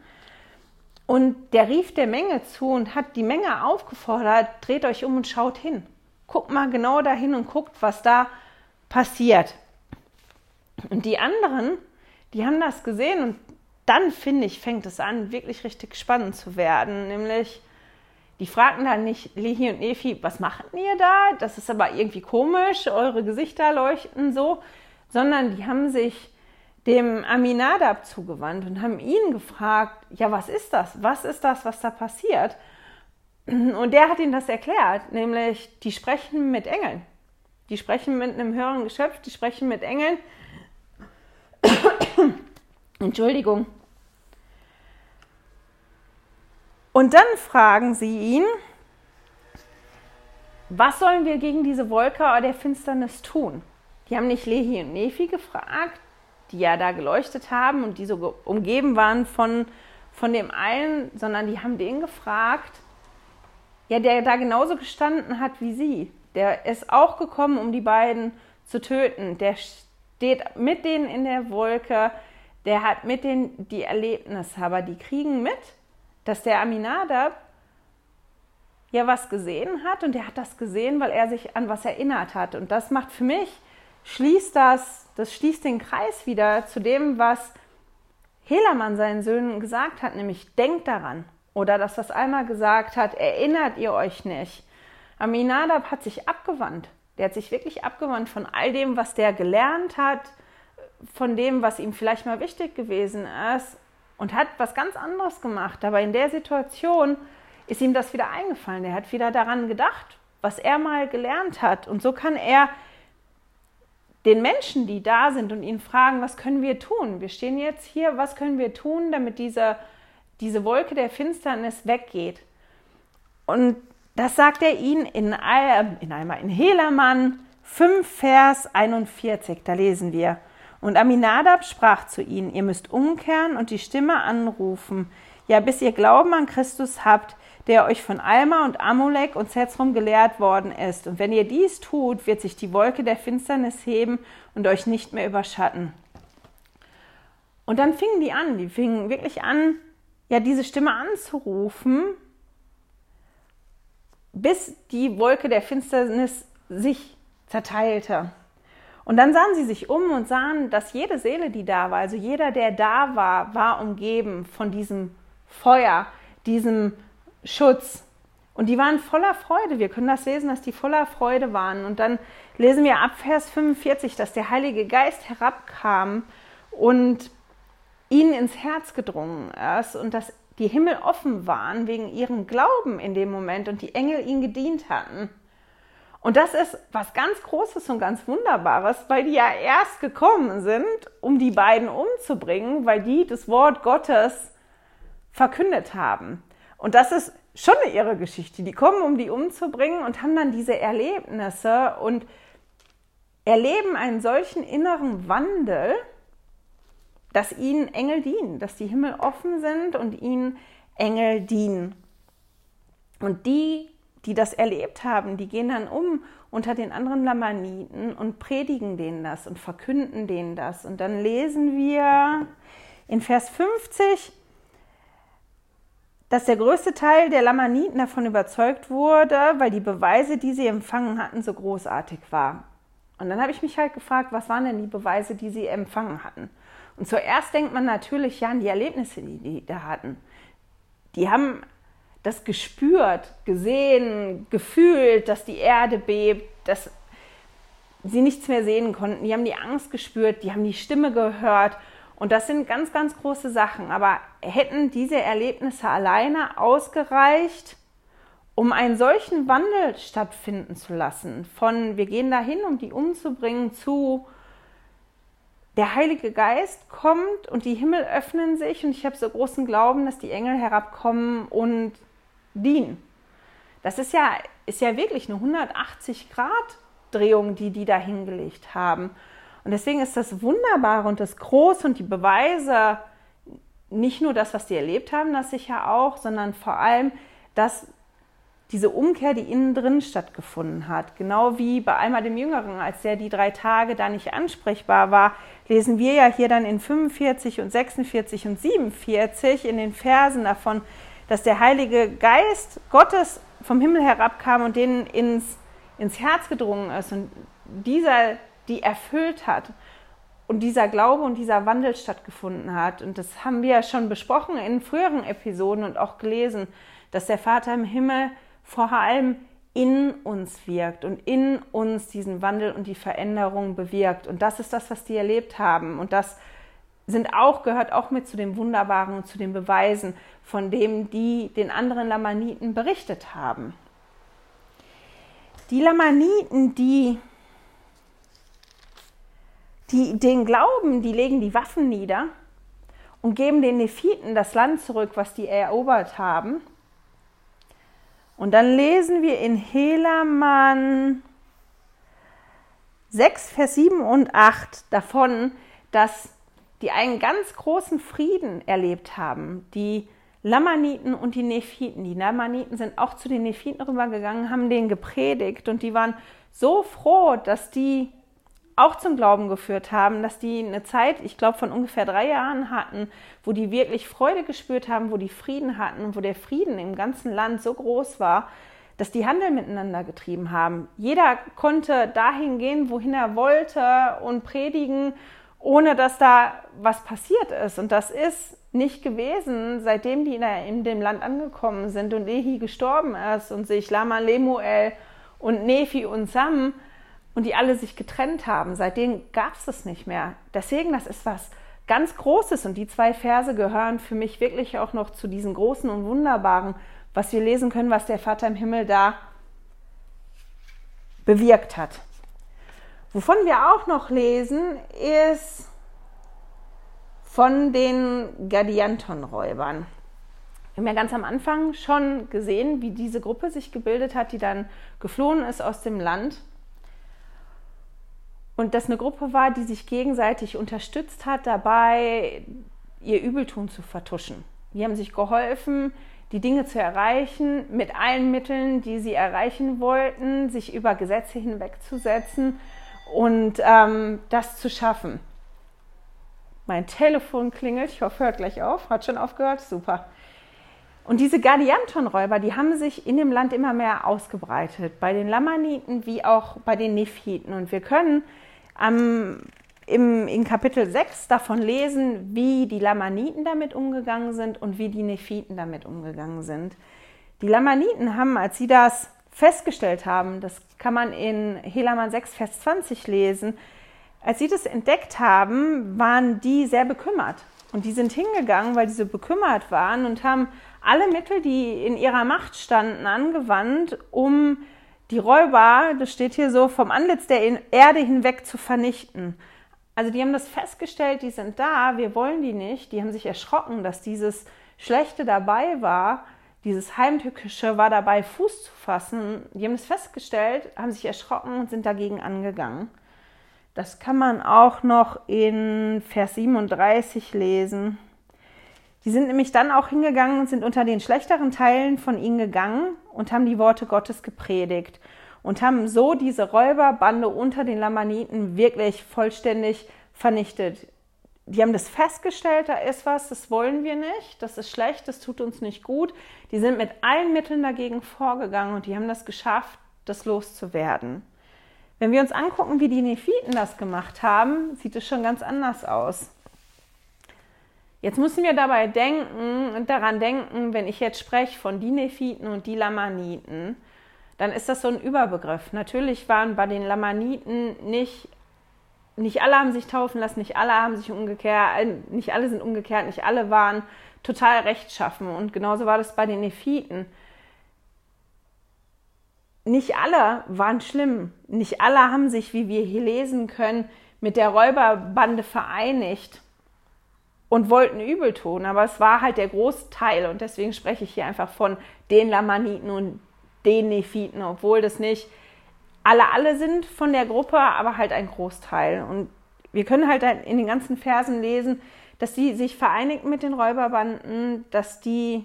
Und der rief der Menge zu und hat die Menge aufgefordert, dreht euch um und schaut hin. Guckt mal genau dahin und guckt, was da passiert. Und die anderen, die haben das gesehen und dann, finde ich, fängt es an, wirklich richtig spannend zu werden. Nämlich, die fragten dann nicht Lehi und Nephi, was macht ihr da? Das ist aber irgendwie komisch, eure Gesichter leuchten so, sondern die haben sich dem Aminadab zugewandt und haben ihn gefragt, ja, was ist das? Was ist das, was da passiert? Und der hat ihnen das erklärt, nämlich die sprechen mit Engeln. Die sprechen mit einem höheren Geschöpf, die sprechen mit Engeln. Entschuldigung. Und dann fragen sie ihn, was sollen wir gegen diese Wolke der Finsternis tun? Die haben nicht Lehi und Nephi gefragt, die ja da geleuchtet haben und die so umgeben waren von, von dem einen, sondern die haben den gefragt, ja, der da genauso gestanden hat wie sie. Der ist auch gekommen, um die beiden zu töten. Der steht mit denen in der Wolke, der hat mit denen die Erlebnisse, aber die kriegen mit, dass der Aminadab ja was gesehen hat und der hat das gesehen, weil er sich an was erinnert hat. Und das macht für mich, schließt das, das schließt den Kreis wieder zu dem, was Helamann seinen Söhnen gesagt hat, nämlich denkt daran. Oder dass das einmal gesagt hat, erinnert ihr euch nicht. Aminadab hat sich abgewandt. Der hat sich wirklich abgewandt von all dem, was der gelernt hat, von dem, was ihm vielleicht mal wichtig gewesen ist und hat was ganz anderes gemacht. Aber in der Situation ist ihm das wieder eingefallen. Er hat wieder daran gedacht, was er mal gelernt hat. Und so kann er den Menschen, die da sind und ihn fragen, was können wir tun? Wir stehen jetzt hier, was können wir tun, damit diese, diese Wolke der Finsternis weggeht? Und das sagt er ihnen in, in einmal in Helamann 5, Vers 41. Da lesen wir. Und Aminadab sprach zu ihnen, ihr müsst umkehren und die Stimme anrufen, ja, bis ihr Glauben an Christus habt, der euch von Alma und Amulek und Zezrum gelehrt worden ist. Und wenn ihr dies tut, wird sich die Wolke der Finsternis heben und euch nicht mehr überschatten. Und dann fingen die an, die fingen wirklich an, ja, diese Stimme anzurufen, bis die Wolke der Finsternis sich zerteilte. Und dann sahen sie sich um und sahen, dass jede Seele, die da war, also jeder, der da war, war umgeben von diesem Feuer, diesem Schutz. Und die waren voller Freude. Wir können das lesen, dass die voller Freude waren. Und dann lesen wir ab Vers 45, dass der Heilige Geist herabkam und ihnen ins Herz gedrungen ist und dass die Himmel offen waren wegen ihrem Glauben in dem Moment und die Engel ihnen gedient hatten. Und das ist was ganz Großes und ganz Wunderbares, weil die ja erst gekommen sind, um die beiden umzubringen, weil die das Wort Gottes verkündet haben. Und das ist schon eine irre Geschichte. Die kommen, um die umzubringen und haben dann diese Erlebnisse und erleben einen solchen inneren Wandel, dass ihnen Engel dienen, dass die Himmel offen sind und ihnen Engel dienen. Und die die das erlebt haben, die gehen dann um unter den anderen Lamaniten und predigen denen das und verkünden denen das. Und dann lesen wir in Vers 50, dass der größte Teil der Lamaniten davon überzeugt wurde, weil die Beweise, die sie empfangen hatten, so großartig waren. Und dann habe ich mich halt gefragt, was waren denn die Beweise, die sie empfangen hatten? Und zuerst denkt man natürlich ja an die Erlebnisse, die die da hatten. Die haben das gespürt, gesehen, gefühlt, dass die Erde bebt, dass sie nichts mehr sehen konnten. Die haben die Angst gespürt, die haben die Stimme gehört. Und das sind ganz, ganz große Sachen. Aber hätten diese Erlebnisse alleine ausgereicht, um einen solchen Wandel stattfinden zu lassen, von wir gehen dahin, um die umzubringen, zu der Heilige Geist kommt und die Himmel öffnen sich und ich habe so großen Glauben, dass die Engel herabkommen und dienen. Das ist ja, ist ja wirklich eine 180-Grad-Drehung, die die da hingelegt haben. Und deswegen ist das Wunderbare und das Große und die Beweise, nicht nur das, was die erlebt haben, das sicher auch, sondern vor allem, dass diese Umkehr, die innen drin stattgefunden hat. Genau wie bei einmal dem Jüngeren, als der die drei Tage da nicht ansprechbar war, lesen wir ja hier dann in 45 und 46 und 47 in den Versen davon, dass der Heilige Geist Gottes vom Himmel herabkam und denen ins, ins Herz gedrungen ist und dieser die erfüllt hat und dieser Glaube und dieser Wandel stattgefunden hat. Und das haben wir ja schon besprochen in früheren Episoden und auch gelesen, dass der Vater im Himmel vor allem in uns wirkt und in uns diesen Wandel und die Veränderung bewirkt. Und das ist das, was die erlebt haben. Und das sind auch, gehört auch mit zu dem Wunderbaren und zu den Beweisen, von dem die den anderen Lamaniten berichtet haben. Die Lamaniten, die, die den glauben, die legen die Waffen nieder und geben den Nephiten das Land zurück, was die erobert haben und dann lesen wir in Helaman 6, Vers 7 und 8 davon, dass die einen ganz großen Frieden erlebt haben. Die Lamaniten und die Nephiten. Die Lamaniten sind auch zu den Nephiten rübergegangen, haben denen gepredigt und die waren so froh, dass die auch zum Glauben geführt haben, dass die eine Zeit, ich glaube, von ungefähr drei Jahren hatten, wo die wirklich Freude gespürt haben, wo die Frieden hatten, wo der Frieden im ganzen Land so groß war, dass die Handel miteinander getrieben haben. Jeder konnte dahin gehen, wohin er wollte und predigen, ohne dass da was passiert ist. Und das ist nicht gewesen, seitdem die in dem Land angekommen sind und Ehi gestorben ist und sich Lama Lemuel und Nephi und Sam und die alle sich getrennt haben. Seitdem gab es das nicht mehr. Deswegen, das ist was ganz Großes und die zwei Verse gehören für mich wirklich auch noch zu diesen großen und wunderbaren, was wir lesen können, was der Vater im Himmel da bewirkt hat. Wovon wir auch noch lesen, ist von den Gadianton-Räubern. Wir haben ja ganz am Anfang schon gesehen, wie diese Gruppe sich gebildet hat, die dann geflohen ist aus dem Land und das eine Gruppe war, die sich gegenseitig unterstützt hat, dabei ihr Übeltun zu vertuschen. Die haben sich geholfen, die Dinge zu erreichen, mit allen Mitteln, die sie erreichen wollten, sich über Gesetze hinwegzusetzen und ähm, das zu schaffen. Mein Telefon klingelt, ich hoffe, hört gleich auf. Hat schon aufgehört? Super. Und diese Guardianton-Räuber, die haben sich in dem Land immer mehr ausgebreitet, bei den Lamaniten wie auch bei den Nephiten. Und wir können am, im, in Kapitel 6 davon lesen, wie die Lamaniten damit umgegangen sind und wie die Nephiten damit umgegangen sind. Die Lamaniten haben, als sie das festgestellt haben, das kann man in Helaman 6, Vers 20 lesen, als sie das entdeckt haben, waren die sehr bekümmert. Und die sind hingegangen, weil die so bekümmert waren und haben alle Mittel, die in ihrer Macht standen, angewandt, um die Räuber, das steht hier so, vom Antlitz der Erde hinweg zu vernichten. Also die haben das festgestellt, die sind da, wir wollen die nicht. Die haben sich erschrocken, dass dieses Schlechte dabei war, dieses Heimtückische war dabei, Fuß zu fassen. Die haben es festgestellt, haben sich erschrocken und sind dagegen angegangen. Das kann man auch noch in Vers 37 lesen. Die sind nämlich dann auch hingegangen und sind unter den schlechteren Teilen von ihnen gegangen und haben die Worte Gottes gepredigt und haben so diese Räuberbande unter den Lamaniten wirklich vollständig vernichtet. Die haben das festgestellt, da ist was, das wollen wir nicht, das ist schlecht, das tut uns nicht gut. Die sind mit allen Mitteln dagegen vorgegangen und die haben das geschafft, das loszuwerden. Wenn wir uns angucken, wie die Nephiten das gemacht haben, sieht es schon ganz anders aus. Jetzt müssen wir dabei denken und daran denken, wenn ich jetzt spreche von die Nephiten und die Lamaniten, dann ist das so ein Überbegriff. Natürlich waren bei den Lamaniten nicht, nicht alle haben sich taufen lassen, nicht alle haben sich umgekehrt, nicht alle sind umgekehrt, nicht alle waren total rechtschaffen. Und genauso war das bei den Nephiten. Nicht alle waren schlimm. Nicht alle haben sich, wie wir hier lesen können, mit der Räuberbande vereinigt und wollten übel tun, aber es war halt der Großteil und deswegen spreche ich hier einfach von den Lamaniten und den Nephiten, obwohl das nicht alle alle sind von der Gruppe, aber halt ein Großteil. Und wir können halt in den ganzen Versen lesen, dass die sich vereinigten mit den Räuberbanden, dass die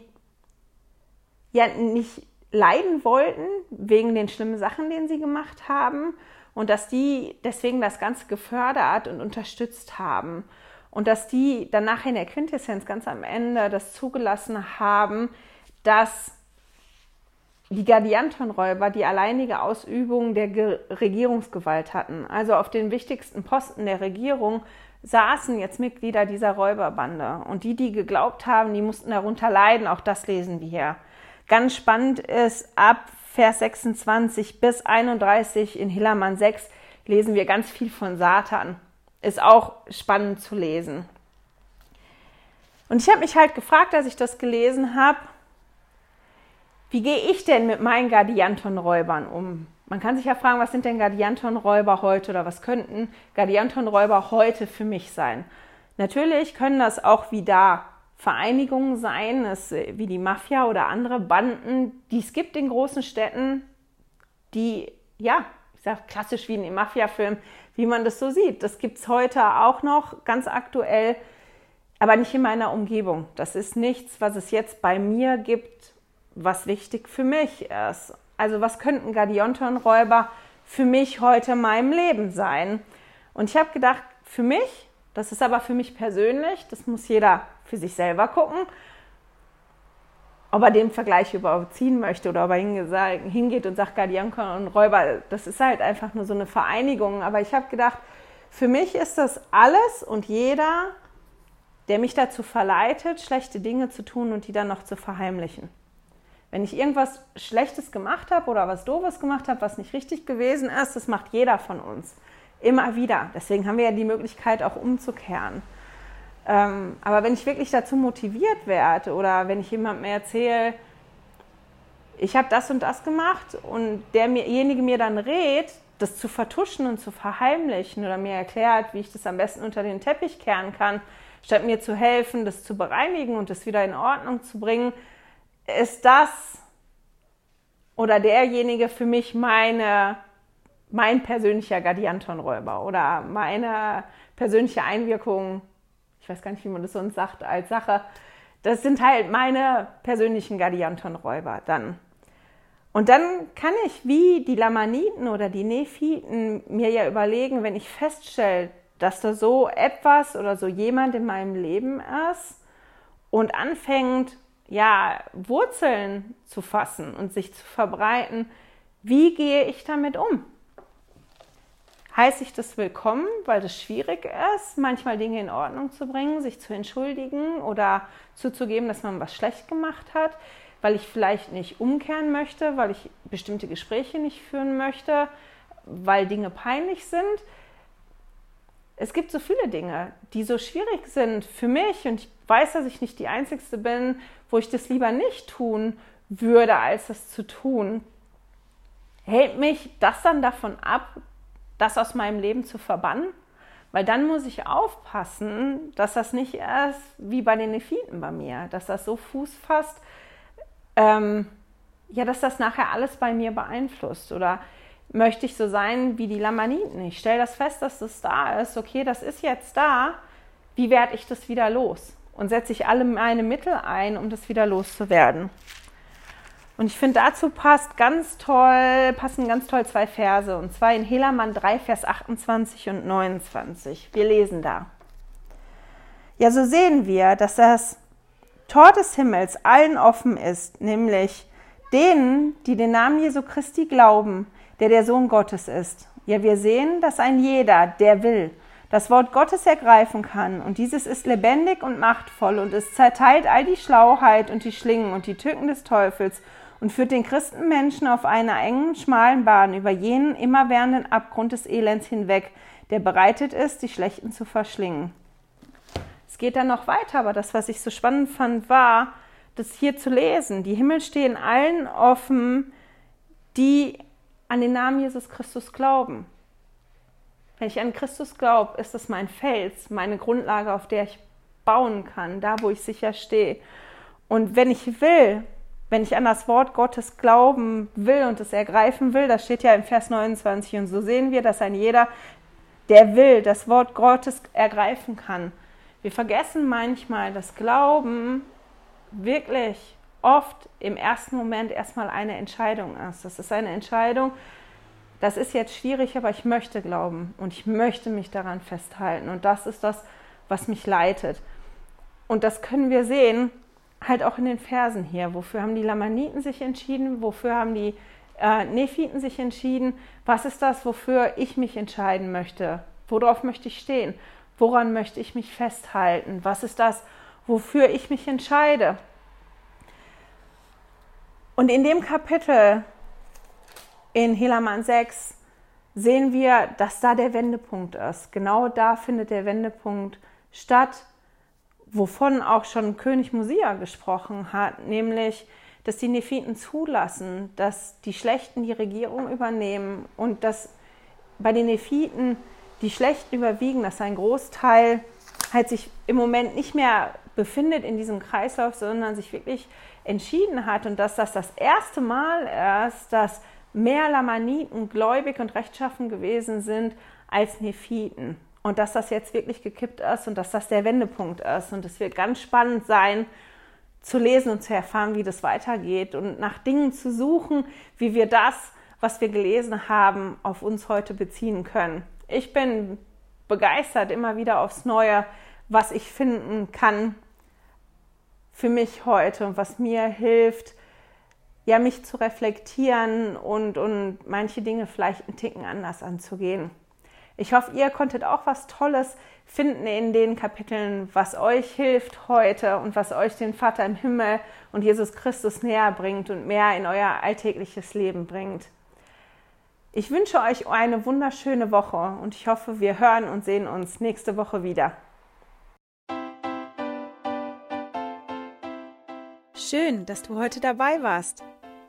ja nicht leiden wollten wegen den schlimmen Sachen, den sie gemacht haben und dass die deswegen das Ganze gefördert und unterstützt haben und dass die dann nachher in der Quintessenz ganz am Ende das zugelassen haben, dass die Guardiantonräuber die alleinige Ausübung der Regierungsgewalt hatten. Also auf den wichtigsten Posten der Regierung saßen jetzt Mitglieder dieser Räuberbande. Und die, die geglaubt haben, die mussten darunter leiden, auch das lesen wir hier. Ganz spannend ist, ab Vers 26 bis 31 in Hillermann 6 lesen wir ganz viel von Satan. Ist auch spannend zu lesen. Und ich habe mich halt gefragt, als ich das gelesen habe, wie gehe ich denn mit meinen Guardianton-Räubern um? Man kann sich ja fragen, was sind denn Guardianton-Räuber heute oder was könnten Guardianton-Räuber heute für mich sein? Natürlich können das auch wie da Vereinigungen sein, es, wie die Mafia oder andere Banden, die es gibt in großen Städten, die, ja, ich sage klassisch wie in den Mafia-Filmen, wie man das so sieht. Das gibt es heute auch noch ganz aktuell, aber nicht in meiner Umgebung. Das ist nichts, was es jetzt bei mir gibt, was wichtig für mich ist. Also was könnten Gadionton-Räuber für mich heute in meinem Leben sein? Und ich habe gedacht, für mich, das ist aber für mich persönlich, das muss jeder für sich selber gucken, ob er den Vergleich überziehen möchte oder ob er hingeht und sagt, Guardiankon und Räuber, das ist halt einfach nur so eine Vereinigung. Aber ich habe gedacht, für mich ist das alles und jeder, der mich dazu verleitet, schlechte Dinge zu tun und die dann noch zu verheimlichen. Wenn ich irgendwas Schlechtes gemacht habe oder was Doofes gemacht habe, was nicht richtig gewesen ist, das macht jeder von uns. Immer wieder. Deswegen haben wir ja die Möglichkeit, auch umzukehren. Ähm, aber wenn ich wirklich dazu motiviert werde oder wenn ich jemandem erzähle, ich habe das und das gemacht und derjenige mir dann rät, das zu vertuschen und zu verheimlichen oder mir erklärt, wie ich das am besten unter den Teppich kehren kann, statt mir zu helfen, das zu bereinigen und das wieder in Ordnung zu bringen, ist das oder derjenige für mich meine, mein persönlicher Guardianton-Räuber oder meine persönliche Einwirkung ich weiß gar nicht, wie man das sonst sagt, als Sache. Das sind halt meine persönlichen Guardianton-Räuber dann. Und dann kann ich, wie die Lamaniten oder die Nephiten, mir ja überlegen, wenn ich feststelle, dass da so etwas oder so jemand in meinem Leben ist und anfängt, ja, Wurzeln zu fassen und sich zu verbreiten, wie gehe ich damit um? heiße ich das willkommen, weil das schwierig ist, manchmal Dinge in Ordnung zu bringen, sich zu entschuldigen oder zuzugeben, dass man was schlecht gemacht hat, weil ich vielleicht nicht umkehren möchte, weil ich bestimmte Gespräche nicht führen möchte, weil Dinge peinlich sind. Es gibt so viele Dinge, die so schwierig sind für mich und ich weiß, dass ich nicht die Einzige bin, wo ich das lieber nicht tun würde, als das zu tun. Hält mich das dann davon ab, das aus meinem Leben zu verbannen, weil dann muss ich aufpassen, dass das nicht erst wie bei den Nephiten bei mir, dass das so Fuß fasst, ähm, ja, dass das nachher alles bei mir beeinflusst oder möchte ich so sein wie die Lamaniten. Ich stelle das fest, dass das da ist. Okay, das ist jetzt da. Wie werde ich das wieder los? Und setze ich alle meine Mittel ein, um das wieder loszuwerden. Und ich finde, dazu passt ganz toll, passen ganz toll zwei Verse. Und zwar in Helamann 3, Vers 28 und 29. Wir lesen da. Ja, so sehen wir, dass das Tor des Himmels allen offen ist, nämlich denen, die den Namen Jesu Christi glauben, der der Sohn Gottes ist. Ja, wir sehen, dass ein jeder, der will, das Wort Gottes ergreifen kann. Und dieses ist lebendig und machtvoll und es zerteilt all die Schlauheit und die Schlingen und die Tücken des Teufels und führt den Christenmenschen auf einer engen, schmalen Bahn über jenen immerwährenden Abgrund des Elends hinweg, der bereitet ist, die Schlechten zu verschlingen. Es geht dann noch weiter, aber das, was ich so spannend fand, war, das hier zu lesen. Die Himmel stehen allen offen, die an den Namen Jesus Christus glauben. Wenn ich an Christus glaube, ist es mein Fels, meine Grundlage, auf der ich bauen kann, da wo ich sicher stehe. Und wenn ich will, wenn ich an das Wort Gottes glauben will und es ergreifen will, das steht ja im Vers 29, und so sehen wir, dass ein jeder, der will, das Wort Gottes ergreifen kann. Wir vergessen manchmal, dass Glauben wirklich oft im ersten Moment erstmal eine Entscheidung ist. Das ist eine Entscheidung, das ist jetzt schwierig, aber ich möchte glauben und ich möchte mich daran festhalten. Und das ist das, was mich leitet. Und das können wir sehen, halt auch in den Versen hier. Wofür haben die Lamaniten sich entschieden? Wofür haben die äh, Nephiten sich entschieden? Was ist das, wofür ich mich entscheiden möchte? Worauf möchte ich stehen? Woran möchte ich mich festhalten? Was ist das, wofür ich mich entscheide? Und in dem Kapitel in Helaman 6 sehen wir, dass da der Wendepunkt ist. Genau da findet der Wendepunkt statt, wovon auch schon König Musia gesprochen hat, nämlich, dass die Nephiten zulassen, dass die Schlechten die Regierung übernehmen und dass bei den Nephiten die Schlechten überwiegen, dass ein Großteil halt sich im Moment nicht mehr befindet in diesem Kreislauf, sondern sich wirklich entschieden hat und dass das das erste Mal ist, dass mehr Lamaniten gläubig und rechtschaffen gewesen sind als Nephiten. Und dass das jetzt wirklich gekippt ist und dass das der Wendepunkt ist. Und es wird ganz spannend sein, zu lesen und zu erfahren, wie das weitergeht und nach Dingen zu suchen, wie wir das, was wir gelesen haben, auf uns heute beziehen können. Ich bin begeistert immer wieder aufs Neue, was ich finden kann für mich heute und was mir hilft, ja, mich zu reflektieren und, und manche Dinge vielleicht einen Ticken anders anzugehen. Ich hoffe, ihr konntet auch was Tolles finden in den Kapiteln, was euch hilft heute und was euch den Vater im Himmel und Jesus Christus näher bringt und mehr in euer alltägliches Leben bringt. Ich wünsche euch eine wunderschöne Woche und ich hoffe, wir hören und sehen uns nächste Woche wieder. Schön, dass du heute dabei warst.